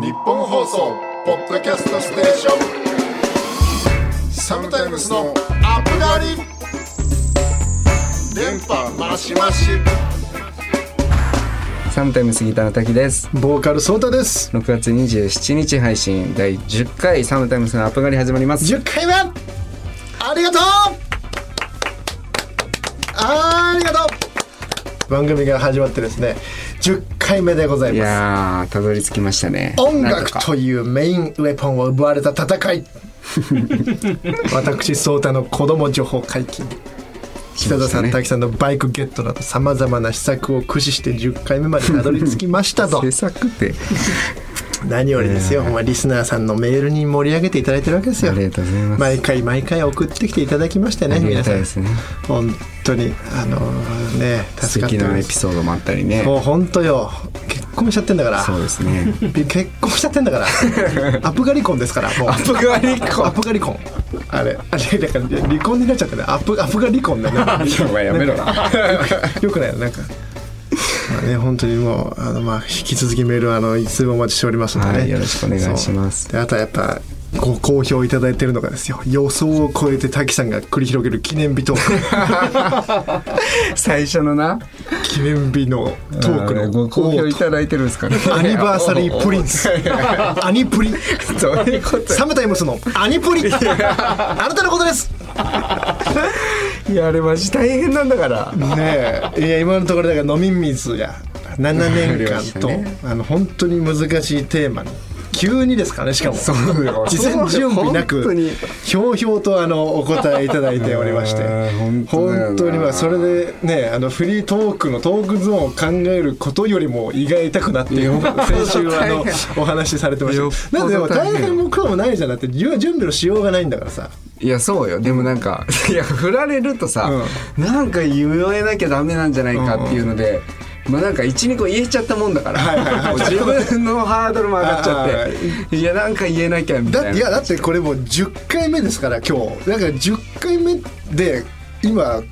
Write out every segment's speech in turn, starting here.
日本放送ポッドキャストステーション。サムタイムスのアップガリ電波マシマシサムタイム杉田の滝です。ボーカルソータです。6月27日配信。第10回サムタイムスのアップ狩り始まります。10回目。ありがとう。ありがとう。番組が始まってですね10回目でございいます。やーたどり着きましたね。音楽というメインウェポンを奪われた戦い。私ソータの子供情報解禁。北田さん、ね滝さんのバイクゲットなどさまざまな施策を駆使して10回目までたどり着きましたと。制作って何よりですよ、まあ、リスナーさんのメールに盛り上げていただいてるわけですよ。ありがとうございます。毎回毎回送ってきていただきましてねありが皆さんたいですね。本当にあのね助かってます。ピソードもあったりね。もう本当よ。結婚しちゃってんだから。そうですね。結婚しちゃってんだから。アップガリ婚ですからもう。アプガリ婚ップガリ婚あれあれだから離婚になっちゃってね。アップアップガリ婚だね。やめろな。よくない？なんかまあね本当にもうあのまあ引き続きメールはあのいつでもお待ちしておりますのでね、はいよろしくお願いします。であとはやっぱご好評いただいてるのがですよ。予想を超えて滝さんが繰り広げる記念日トーク。最初のな。記念日のトークのご好評いただいてるんですかね。アニバーサリープリンスアニプリ。どういうこと。サムタイムスのアニプリ。あなたのことですいやあれマジ大変なんだから。ねえ。いや今のところだから飲み水や。7年間と、ね。あの本当に難しいテーマに急にですかねしかも。そう。よ事前準備なくひょうひょうとあのお答えいただいておりまして。うん本当にまあそれでねあのフリートークのトークゾーンを考えることよりも胃が痛くなって 先週あのお話しされてました。なんででも大大変変も苦労もないじゃなくて準準備のしようがないんだからさ。いやそうよ。でもなんか いや振られるとさ、なんか言えなきゃダメなんじゃないかっていうので、まあなんか12個言えちゃったもんだから、自分のハードルも上がっちゃって。いやなんか言えなきゃみたいな。だいやだってこれもう10回目ですから今日。だから10回目で今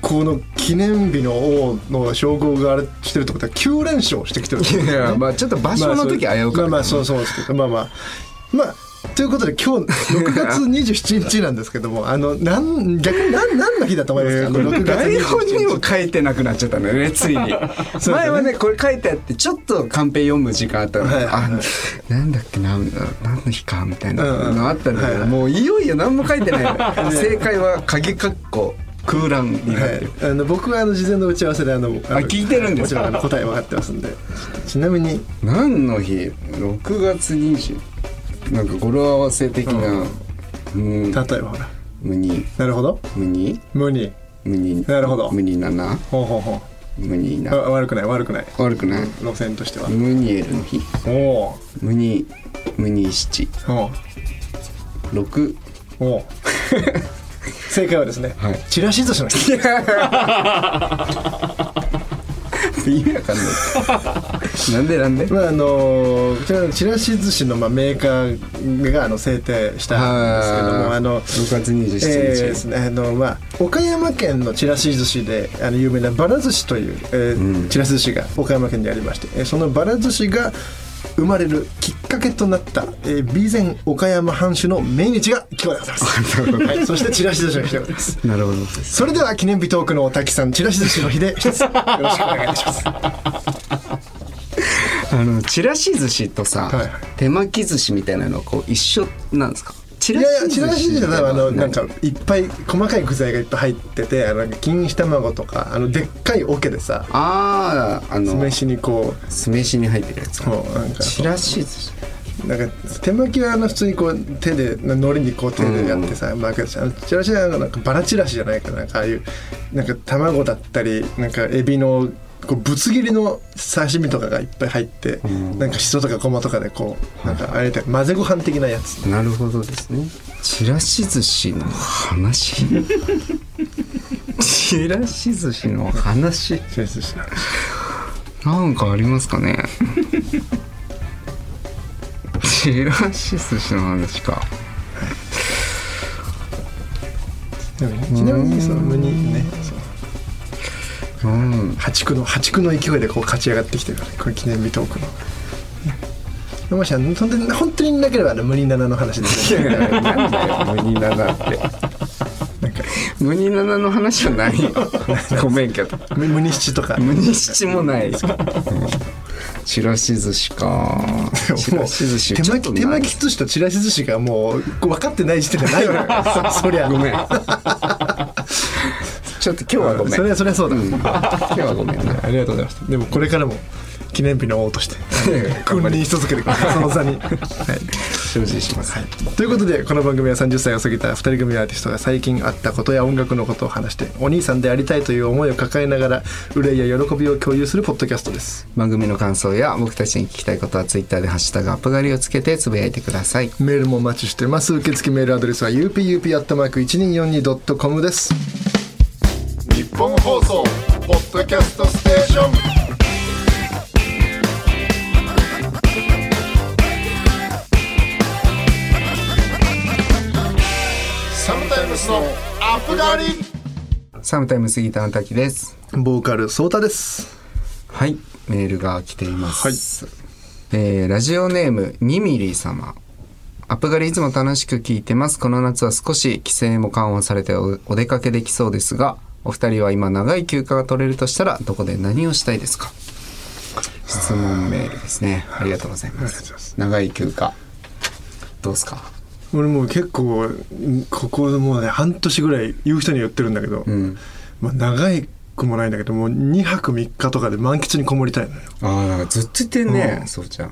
この記念日の王の称号があれしてるってことは9連勝してきてるいやまあちょっと場所の時危うかった、まあまあそうそうですけど。まあまあ。まあということで今日6月27日なんですけども あのなん逆に何何の日だと思いますか、あの6月台本にも27日書いてなくなっちゃったのよねついに。前はねこれ書いてあってちょっとカンペ読む時間あったの、はいはいはい。あなんだっけな何の日かみたいなのあったんだけど、うんうんもういよいよ何も書いてない。の 正解は鍵括弧空欄になってる、はい、あの僕はあの事前の打ち合わせであのあの聞いてるんですか？もちろんあの答え分かってますんで。ちなみに。何の日？6月20なんか語呂合わせ的な、うん、例えばほら無になるほど。無に無に無になるほど。無にななほうほうほう。あ無にな悪くない悪くない。悪くない。路線としては。ムニエルの日。おおムニムニ七。お六？おお 正解はですね、はい。ちらし寿司の日 意味わかんない なんでなんで？まああのこちらし寿司のまあメーカーがあの制定したんですけどもあの6月27日、えーですねあのまあ岡山県のちらし寿司であの有名なばら寿司という、えーちらし寿司が岡山県にありまして、えーそのばら寿司が生まれるきっかけとなった、えー、備前岡山藩主の命日が今日でございます、はい、そしてちらし寿司の日でございます。なるほどそれでは記念日トークのお滝さんちらし寿司の日で一つよろしくお願いします。あのちらし寿司とさ、はいはい。手巻き寿司みたいなのこう一緒なんですか？ちいやいやちらし寿司はあのなんかいっぱい細かい具材がいっぱい入っててあの錦糸卵とかあのでっかい桶でさあああの酢飯にこう酢飯に入ってるやつこうなんかちらし寿司なんか手巻きはあの普通にこう手で海苔にこう手でやってさ巻くやつ。あのチラシはなんかバラチラシじゃないかな。なんかああいうなんか卵だったりなんかエビのこうぶつ切りの刺身とかがいっぱい入って、なんかしそとかごまとかでこうなんかあれで混ぜご飯的なやつ。なるほどですね。ちらし寿司の話？ちらし寿司の話？チラシ寿司。のなんかありますかね？ちらし寿司の話か。ちなみにその無にね。そううん。破竹の破竹の勢いでこう勝ち上がってきてるからこれ記念日トークの。もし本当に本当になければ無理七の話で。すねなんだよ無ニナナって。無ニナナの話はないよ。ごめんけど。無無に七とか。無に七もないちらし寿司か。ちらし寿司手巻き手巻きき寿司とちらし寿司がもう分かってない時点でないわよ そそりゃ。ごめんちょっと今日はごめん。それはそれはそうだ、今日はごめんなありがとうございますでもこれからも記念日の王として 君臨し続けてくださいその座に、はい。精進します、ということでこの番組は30歳を過ぎた2人組アーティストが最近あったことや音楽のことを話してお兄さんでありたいという思いを抱えながら憂いや喜びを共有するポッドキャストです。番組の感想や僕たちに聞きたいことはツイッターで「ハッシュタグアップガリ」をつけてつぶやいてください。メールもお待ちしてます。受付メールアドレスは upup.1242.com です。日本放送ポッドキャストステーション。サムタイムスのアップガリサムタイム杉田の滝です。ボーカルソータです。はいメールが来ています、えーラジオネーム2ミリ様。アップガリいつも楽しく聞いてます。この夏は少し規制も緩和されておお出かけできそうですがお二人は今長い休暇が取れるとしたらどこで何をしたいですか？質問メールですね。ありがとうございます。す。長い休暇どうですか？俺もう結構んここもうね半年ぐらい言う人に言ってるんだけど、うん。まあ、長いくもないんだけどもう2泊3日とかで満喫にこもりたいのよ。ああなんかずっと言ってんね、うん。そうちゃん。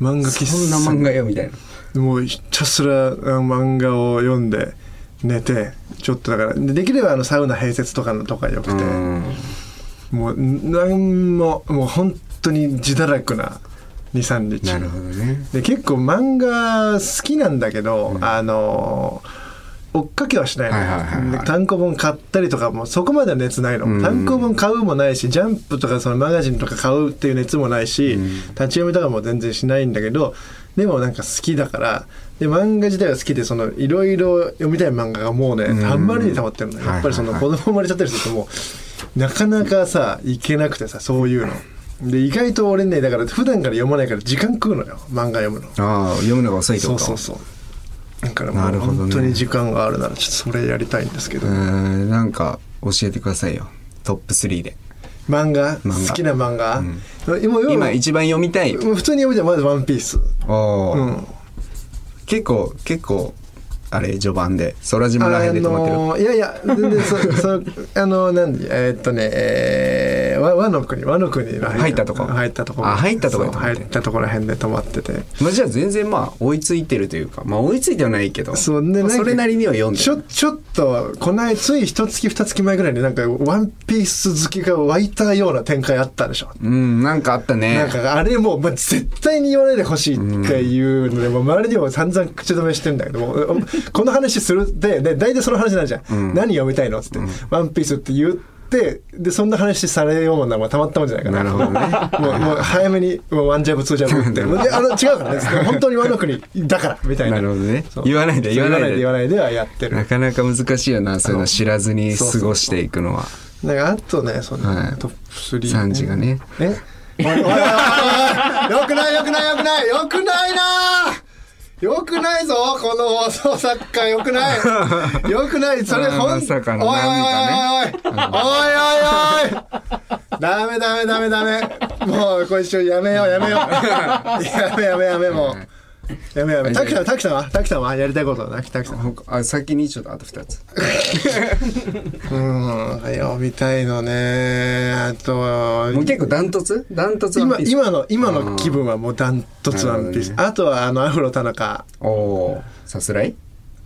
漫画喫そんな漫画よみたいな。もうひたすらあ漫画を読んで寝てちょっとだからでできればあのサウナ併設とかのとかよくて、うん。もうなんももう本当に自堕落な23日。なるほどね。で結構漫画好きなんだけど、あの追っかけはしないの、はいはいはい単行本買ったりとかもそこまでは熱ないの、うん。単行本買うもないしジャンプとかそのマガジンとか買うっていう熱もないし、立ち読みとかも全然しないんだけどでもなんか好きだからで漫画自体は好きでそのいろいろ読みたい漫画がもうねたん。まりに溜まってるのよ。やっぱりその子供生まれちゃったりするともうなかなかさいけなくてさそういうの。で意外と俺ねだから普段から読まないから時間食うのよ。漫画読むの。ああ読むのが遅いってこと？そうそうそう。だからもう本当に時間があるならちょっとそれやりたいんですけど、うーんなんか教えてくださいよ。トップ3で漫画？好きな漫画、ん。今今今一番読みたい？普通に読みたいまず「ワンピー。スうん。結構結構あれ序盤で。空島らへんで止まってる、のーいやいや全然そそ あの何えーっとねえー、和和の国和の国の入ったとこ。入ったとこあ入ったとこ入ったとこら辺で止まってて。まあ、じゃあ全然まあ追いついてるというかまあ追いついてはないけど。そうねなんかまあそれなりには読んでちょるちょっとこの間つい一月二月前ぐらいになんかワンピース好きが湧いたような展開あったでしょ。うんなんかあったね。なんかあれもう、まあ、絶対に言わないでほしいっていうので、もう周りにも散々口止めしてんだけどもおこの話するってで大体その話なんじゃん、何読みたいのっつって、ワンピース」って言ってでそんな話されようならたまったもんじゃないかな。なるほどね。もうもう早めにもうワンジャブツージャブって。であの違うからね。本当にワノ国だからみたいな。なるほどね。言わないで言わないで。言わないではやってる。なかなか難しいよなそういうの知らずに過ごしていくのは。なんかあとねその、はい。トップ3、サンジがね。え？よくないよくないよくないよくないなよくないぞこの放送作家。よくない？よくない？それほんまさかのおいおいおいなんおい。おいおいおい。ダメダメダメダメ。もうこれ一緒やめようやめよう。やめ やめやめもう やめやめ滝さん滝さんは？滝さんは？やりたいこと滝滝さん。あ先にちょっとあと2つ。うん読みたいのね。あとはもう結構ダントツ？ダントツ今今の今の気分はもうダントツワンピース、あとはあのアフロ田中。おおさすらい？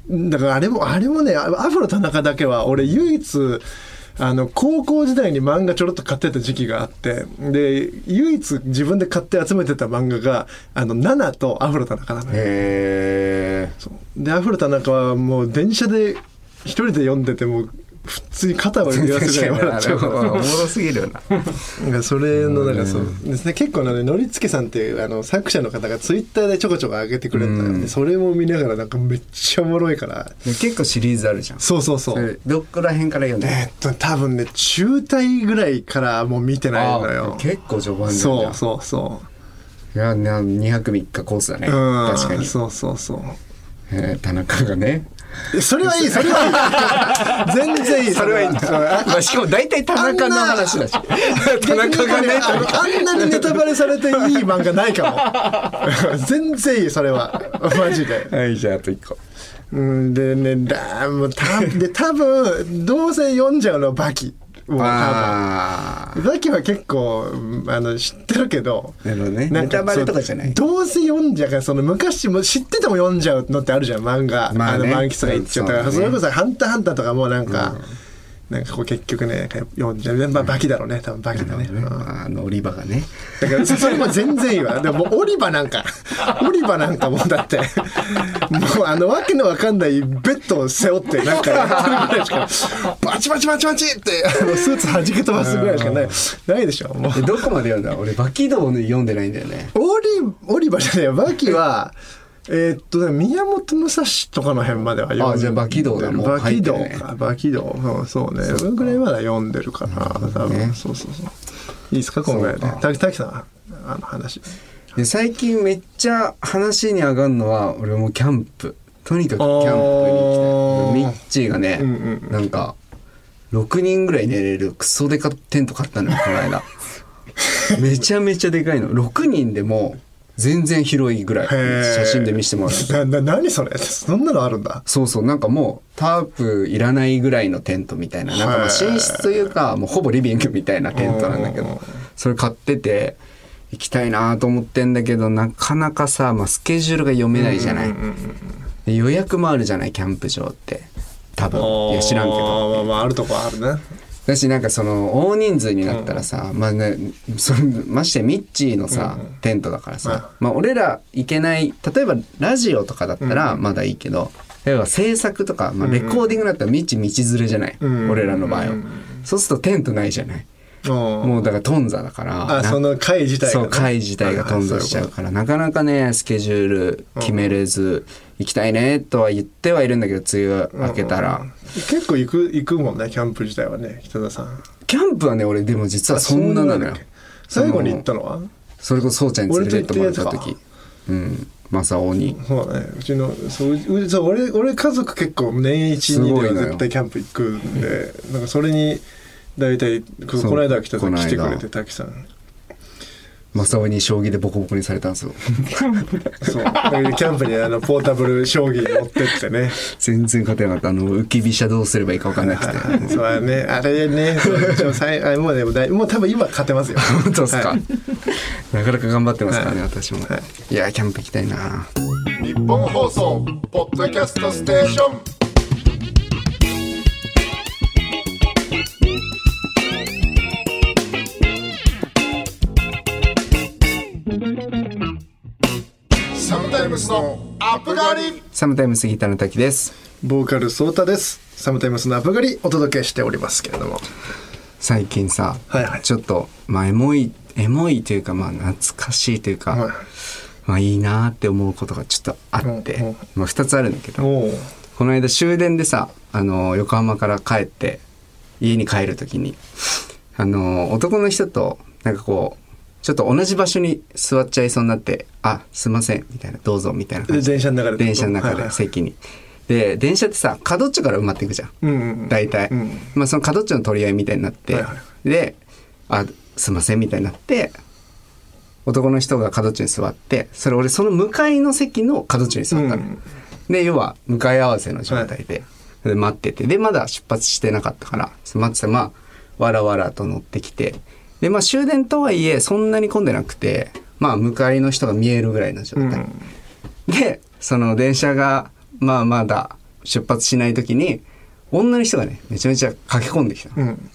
だからあれもあれもねアフロ田中だけは俺唯一あの高校時代に漫画ちょろっと買ってた時期があってで唯一自分で買って集めてた漫画が「あのナナとアフロ田中な。のでアフロ田中はもう電車で一人で読んでても普通に肩を揺らすぐらい笑っちゃうから。おもろすぎるよな。なんかそれのなんかそうですね結構ねのりつけさんっていうあの作者の方がツイッターでちょこちょこ上げてくれるんでそれも見ながらなんかめっちゃおもろいから。結構シリーズあるじゃん。そう。そうそうどこら辺から読んでえーっと多分ね中退ぐらいからもう見てないのあよ。結構序盤そうそうそいやな2泊3日コースだね。うん。確かに、そうそうそうえー田中がね。えそれはいいそれはいい。全然いい。それはいい。んまあしかも大体田中の話だし。田中がね。あんなにネタバレされていい漫画ないかも。全然いいそれは。マジで。はいじゃああと1個。うんでねだもうたで多分どうせ読んじゃうのはバキもう多あ分バキは結構うんあの知ってるけどなるほどネタバレとかじゃない。どうせ読んじゃうからその昔も知ってても読んじゃうのってあるじゃん漫画、まあね。の満喫が言っちゃったからねそれこそ「ハンターハンター」とかもなんか、なんかこう結局ね読んじゃうまあバキだろうね多分バキだね、うん。ああのオリバがね。だから それも全然いいわ。でもオリバなんかオリバなんかもうだって もうあのわけのわかんないベッドを背負ってなんかやってるぐらいしかバチバチバチバチってあのスーツ弾け飛ばすぐらいしかない。ないでしょもう。えどこまで読んだ？俺バキ道ね読んでないんだよね。オリオリバじゃねえよ。バキはえーっとね宮本武蔵とかの辺までは読んでる。あじゃあバキ道だもうバキ道か。バキ道。そうそうね。それぐらいまで読んでるかな多分そうそうそう。いいですか今回。ね滝滝さんあの話。で最近めっちゃ話に上がるのは俺もうキャンプ。とにかくキャンプに行きたいミッチーがね、うんうんなんか6人ぐらい寝れるクソデカテント買ったのよこの間。めちゃめちゃでかいの。6人でも全然広いぐらい写真で見せてもらう。なな何それ？そんなのあるんだ。そうそう。なんかもうタープいらないぐらいのテントみたいな。なんかまあ寝室というかもうほぼリビングみたいなテントなんだけうんどそれ買ってて行きたいなと思ってんだけどなかなかさ、まあ、スケジュールが読めないじゃない、で予約もあるじゃないキャンプ場って。多分。いや知らんけど。まあまああるとこあるねだしなんかその大人数になったらさ、まあねそのましてミッチーのさ、テントだからさ、まあ俺ら行けない例えばラジオとかだったらまだいいけど、例えば制作とか、まあ、レコーディングだったらミッチー道連れじゃない、ん俺らの場合は、そうするとテントないじゃない、もうだから頓挫だからその会自体がね。そう会自体が頓挫しちゃうからなかなかねスケジュール決めれず、行きたいねとは言ってはいるんだけど梅雨明けたら、結構行く行くもんねキャンプ自体はね北田さん。キャンプはね俺でも実はそんななのよ。最後に行ったのは？それこそそうちゃん。に連れてってもらった時。うん。正雄に。そうだね。うちのそううそう俺俺家族結構年一にでは絶対キャンプ行くんでなんかそれに大体この間来た時来てくれて滝さん。正雄に将棋でボコボコにされたんですよ。そう。キャンプにあのポータブル将棋持ってってね。全然勝てなかった。あの浮き飛車どうすればいいか分かんなくて。そうだね。あれね。そうちょさいあもうねもうだいもう多分今勝てますよ。本当ですか、はい。なかなか頑張ってますからね、はい。私も、はい。い、やキャンプ行きたいな日本放送ポッドキャストステーションスのアップガリサムタイム杉田の滝ですボーカルソータです。サムタイムスのアップガリお届けしておりますけれども。最近さ、はいはい。ちょっとまあエモいエモいというかまあ懐かしいというか、はいまあいいなって思うことがちょっとあって、まあ2つあるんだけどこの間終電でさあの横浜から帰って家に帰る時にあの男の人となんかこうちょっと同じ場所に座っちゃいそうになって「あすいません」みたいな「どうぞ」みたいな電車の中で電車の中ではいはい。席に。で電車ってさ角っちょから埋まっていくじゃん、うんうんうん。大体、うんまあその角っちょの取り合いみたいになって、はいはで「あすいません」みたいになって男の人が角っちょに座ってそれ俺その向かいの席の角っちょに座ったの、うんで要は向かい合わせの状態で,、で待ってて。でまだ出発してなかったから待ってたらまあわらわらと乗ってきてでまあ終電とはいえそんなに混んでなくてまあ向かいの人が見えるぐらいの状態、でその電車がまあまだ出発しない時に女の人がねめちゃめちゃ駆け込んできた。のうん。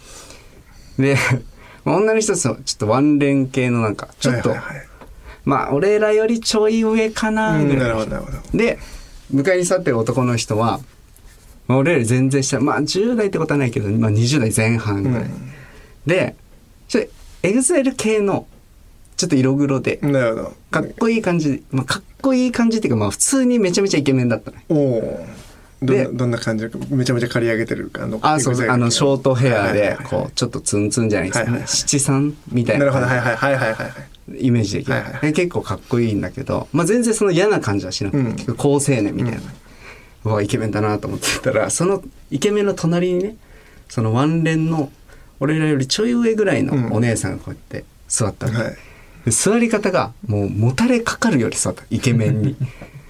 で 女の人とちょっとワンレン系のなんかちょっと、はいはいはい。まあ俺らよりちょい上かなうんぐらいの。人なるほどなるほど。で向かいに座ってる男の人は、まあ、俺より全然下まあ10代ってことはないけど、まあ、20代前半ぐらい、でちょエグゼル系のちょっと色黒で。なるほど。かっこいい感じ、まあ、かっこいい感じっていうかまあ普通にめちゃめちゃイケメンだったね。おおどんでなどんな感じ？めちゃめちゃ刈り上げてるあのあそうあのショートヘアでこうちょっとツンツンじゃないですか、はいはいはい。七三みたいな。なるほど。はいはいはいはいはいイメージできる、はいはい結構かっこいいんだけど、まあ、全然その嫌な感じはしなくて、うん。結構好青年みたいな、うわイケメンだなと思ってたらそのイケメンの隣にねそのワンレンの俺らよりちょい上ぐらいのお姉さんがこうやって座ったの、はい。で座り方がもうもたれかかるより座ったイケメンに。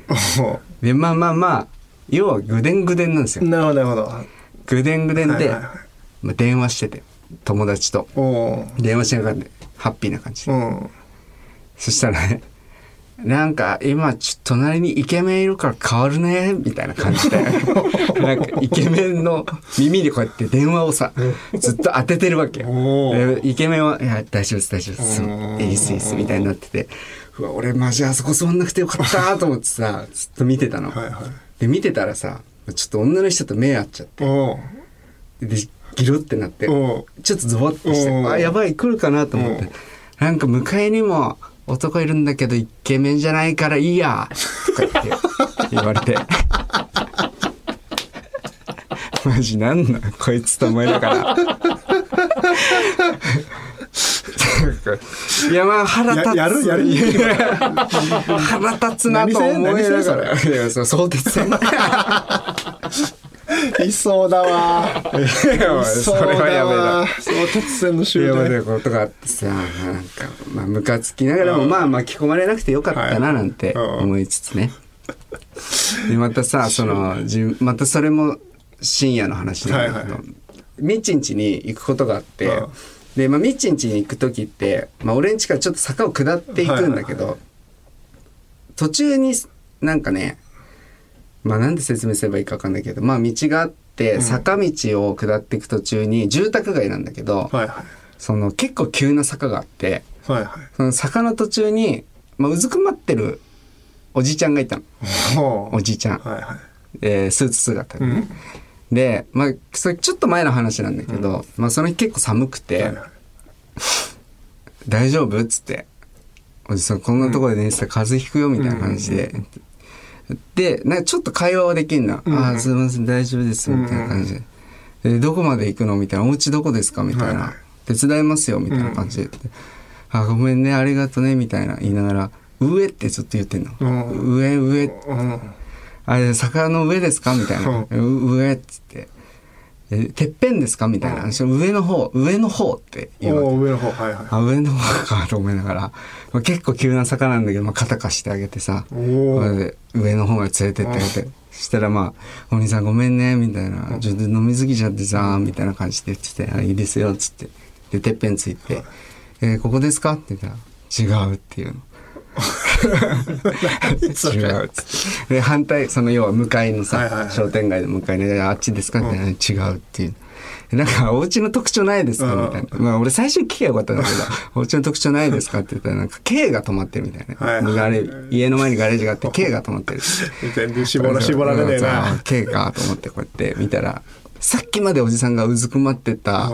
おでまあまあまあ要はぐでんぐでんなんですよ。なるほどなるほど。ぐでんぐでんで、はいはいはい。まあ、電話してて友達と。電話しながらでハッピーな感じで、うん。そしたらねなんか今ちょっと隣にイケメンいるから変わるねみたいな感じで。なんかイケメンの耳にこうやって電話をさずっと当ててるわけよ。イケメンは「いや大丈夫です大丈夫です。うん。いいですいいです」みたいになってて。うわ俺マジあそこ座んなくてよかったと思ってさずっと見てたの、はいはい。で見てたらさちょっと女の人と目合っちゃって。でギロってなっておちょっとゾワッとしてうんあやばい来るかなと思って。なんか迎えにも男いるんだけどイケメンじゃないからいいや。とか言って言われて。マジなんなんこいつと思いながら。いやまあ腹立つ。ややるやる。腹立つなと思いな何が線らいやそう相鉄線 いそうだわ。いやそれはやめだそう突然のい終やまあ電ことがあってさなんかまあムカつきながらもまあ巻き込まれなくてよかったななんてはい思いつつね。でまたさ そのじまたそれも深夜の話なんだけど、はい。みっちんちに行くことがあって、うん。で、まあ、みっちんちに行く時って、まあ、俺んちからちょっと坂を下っていくんだけど、途中になんかねまあなんで説明すればいいか分かんないけどまあ道があって坂道を下っていく途中に住宅街なんだけど、はいはい。その結構急な坂があってはいはい。その坂の途中に、まあ、うずくまってるおじちゃんがいたの。おじちゃん、はいはい。えースーツ姿で。ね、で、まあ、それちょっと前の話なんだけど、まあその日結構寒くて、はいはい。大丈夫？っつって。おじさん、こんなところで寝てたら風邪ひくよ、みたいな感じで。で、なんかちょっと会話はできんな。うんああ、すいません、大丈夫です、みたいな感じで。でどこまで行くの？みたいな。お家どこですか？みたいな。手伝いますよ、みたいな感じで。あ、ごめんね、ありがとね、みたいな言いながら、上ってずっと言ってんの。うん上、上、うんあれ、坂の上ですか？みたいな。う上っつって。え、てっぺんですか？みたいな。うん。上の方、上の方って言うわけ。おー上の方。はいはい。あ、上の方かと思いながら、まあ、結構急な坂なんだけど、まあ、肩貸してあげてさ、上の方まで連れてってあげて、そしたらまあ、お兄さんごめんね、みたいな、ちょっと飲み過ぎちゃってさ、みたいな感じで言ってて、あ、いいですよ、つって。で、てっぺんついて、えーここですか？って言ったら、違うっていうの。違うっつって。で、反対、その要は向かいのさ、はいはいはい商店街の向かいで、あっちですかって、違うっていう。なんか、お家の特徴ないですかみたいな。まあ、俺最初に聞けばよかったんだけど、お家の特徴ないですかって言ったら、なんか、K が止まってるみたいな。はいはい家の前にガレージがあって、K が止まってる。全然絞ら絞られねえな K かと思ってこうやって見たら、さっきまでおじさんがうずくまってた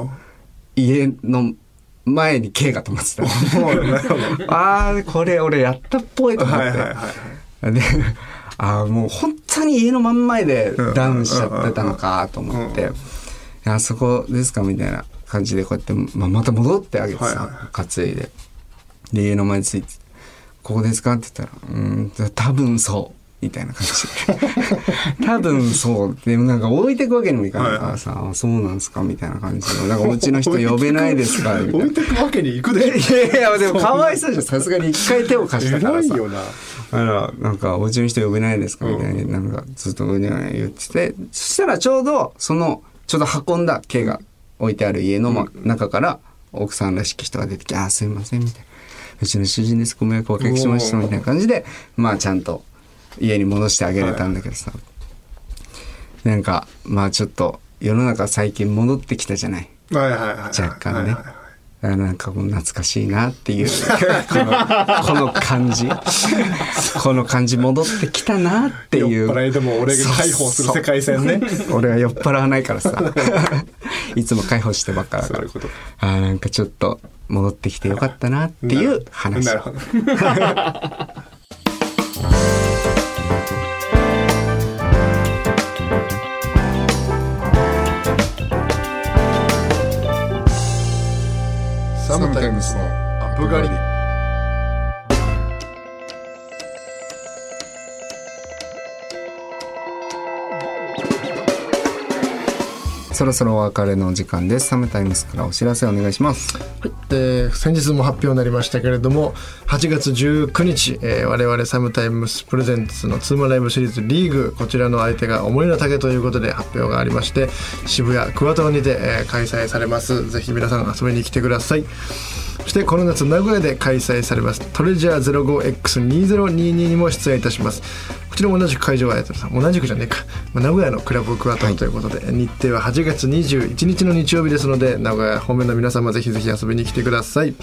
家の前に K が止まってた。ああ、これ俺やったっぽいと思って。で、ああ、もう本当に家の真ん前でうんダウンしちゃってたのかと思って、あそこですかみたいな感じでこうやって、まあ、また戻ってあげてはいはいさ、担いで。で、家の前について、ここですかって言ったら、うーん、多分そう。みたいな感じ。で。多分そう。でもなんか置いてくわけにもいかない。からさ、あそうなんすか？みたいな感じで。なんかお家の人呼べないですか？みたいな。置い。てくわけに行くで。いやいや、でもかわいそうじゃん。さすがに一回手を貸したからさ。偉いよな。あら、なんか、お家の人呼べないですか？みたいに、なんか、ずっと言ってて、そしたらちょうど、その、ちょうど運んだ毛が置いてある家の、ま、中から、奥さんらしき人が出てきて、あー、すいません、みたいな。うちの主人です、ご迷惑おかけしました、みたいな感じで、まあ、ちゃんと、家に戻してあげれたんだけどさ。なんか、まあ、ちょっと、世の中最近戻ってきたじゃない？はいはいはいはい。若干ね。はいはいなんかもう懐かしいなっていうこの この感じ。この感じ戻ってきたなっていう。酔っ払いでも俺が解放する世界線ね。俺は酔っ払わないからさ。いつも解放してばっかだから。そういうこと。あーなんかちょっと戻ってきてよかったなっていう話。なるほどムスのアップ狩そろそろお別れの時間です。サムタイムスからお知らせお願いします、はい、えー、先日も発表になりましたけれども8月19日、えー、我々サムタイムスプレゼンツのツーマライブシリーズリーグこちらの相手が思いの丈ということで発表がありまして渋谷クワトロにて、えー、開催されます。ぜひ皆さん遊びに来てください。そしてこの夏名古屋で開催されますトレジャー 05X2022 にも出演いたします。こちらも同じく会場はやって同じくじゃねえか、まあ、名古屋のクラブクワトロということで、日程は8月21日の日曜日ですので名古屋方面の皆様ぜひぜひ遊びに来てください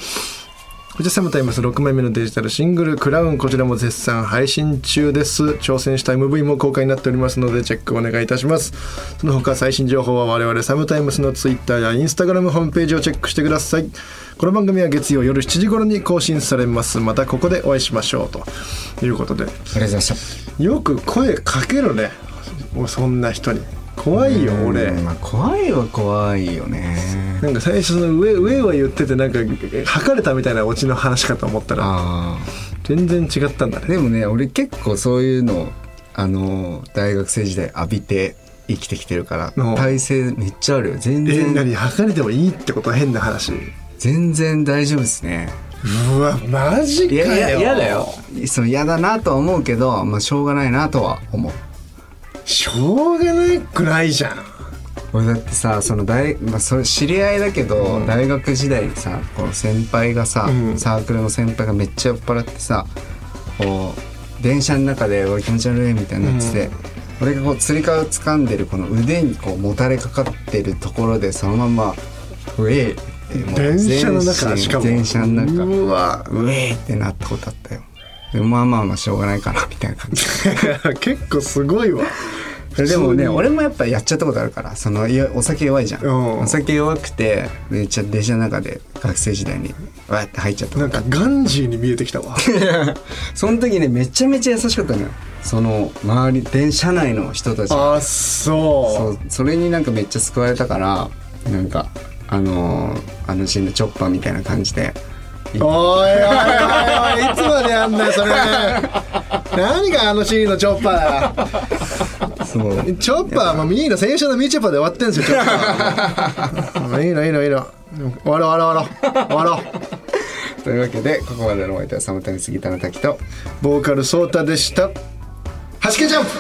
こちらサムタイムス6枚目のデジタルシングル「クラウン」こちらも絶賛配信中です。挑戦した MV も公開になっておりますのでチェックお願いいたします。その他最新情報は我々サムタイムスの Twitter や Instagram ホームページをチェックしてください。この番組は月曜夜7時頃に更新されます。またここでお会いしましょうと。いうことで。ありがとうございました。よく声かけるね。もうそんな人に怖いよ俺うんまあ、怖いは怖いよね。なんか最初の上上は言っててなんか測れたみたいなオチの話かと思ったらあ全然違ったんだね。あでもね俺結構そういうのあの大学生時代浴びて生きてきてるからう。ん体勢めっちゃあるよ。全え然何測れてもいいってこと変な話？全然大丈夫ですね。うわマジかよ。いやいや嫌だよ。その嫌だなとは思うけど、まあ、しょうがないなとは思うしょうがないくないじゃん。俺だってさその大、まあ、それ知り合いだけど、大学時代にさこの先輩がさ、うん。サークルの先輩がめっちゃ酔っ払ってさこう電車の中で「おい気持ち悪い」みたいになってて、俺がこうつり革を掴んでるこの腕にこうもたれかかってるところでそのまま「ウェイ!」って電車の中しかも。電車の中。うわ。ウェイってなったことあったよでもまあまあまあしょうがないかなみたいな感じ。結構すごいわ。でもね俺もやっぱやっちゃったことあるからそのお酒弱いじゃん、うん。お酒弱くてめっちゃ電車の中で学生時代にわーって入っちゃった。なんかガンジーに見えてきたわ。その時ねめちゃめちゃ優しかったのよ。その周り電車内の人たちあそそうそれになんかめっちゃ救われたからなんかあのーあのシーンのチョッパーみたいな感じでおいおいおいおいいつまでやんだよそれ。何があのシーンのチョッパーチョッパーもういいの先週のミーチョッパーで終わってんすよチョッパーいいのいいのいいの。終わろう終わろう終わろう。終わろう。というわけでここまでのお相手はサムタイムスギターの滝とボーカルソータでした。はじけジャンプ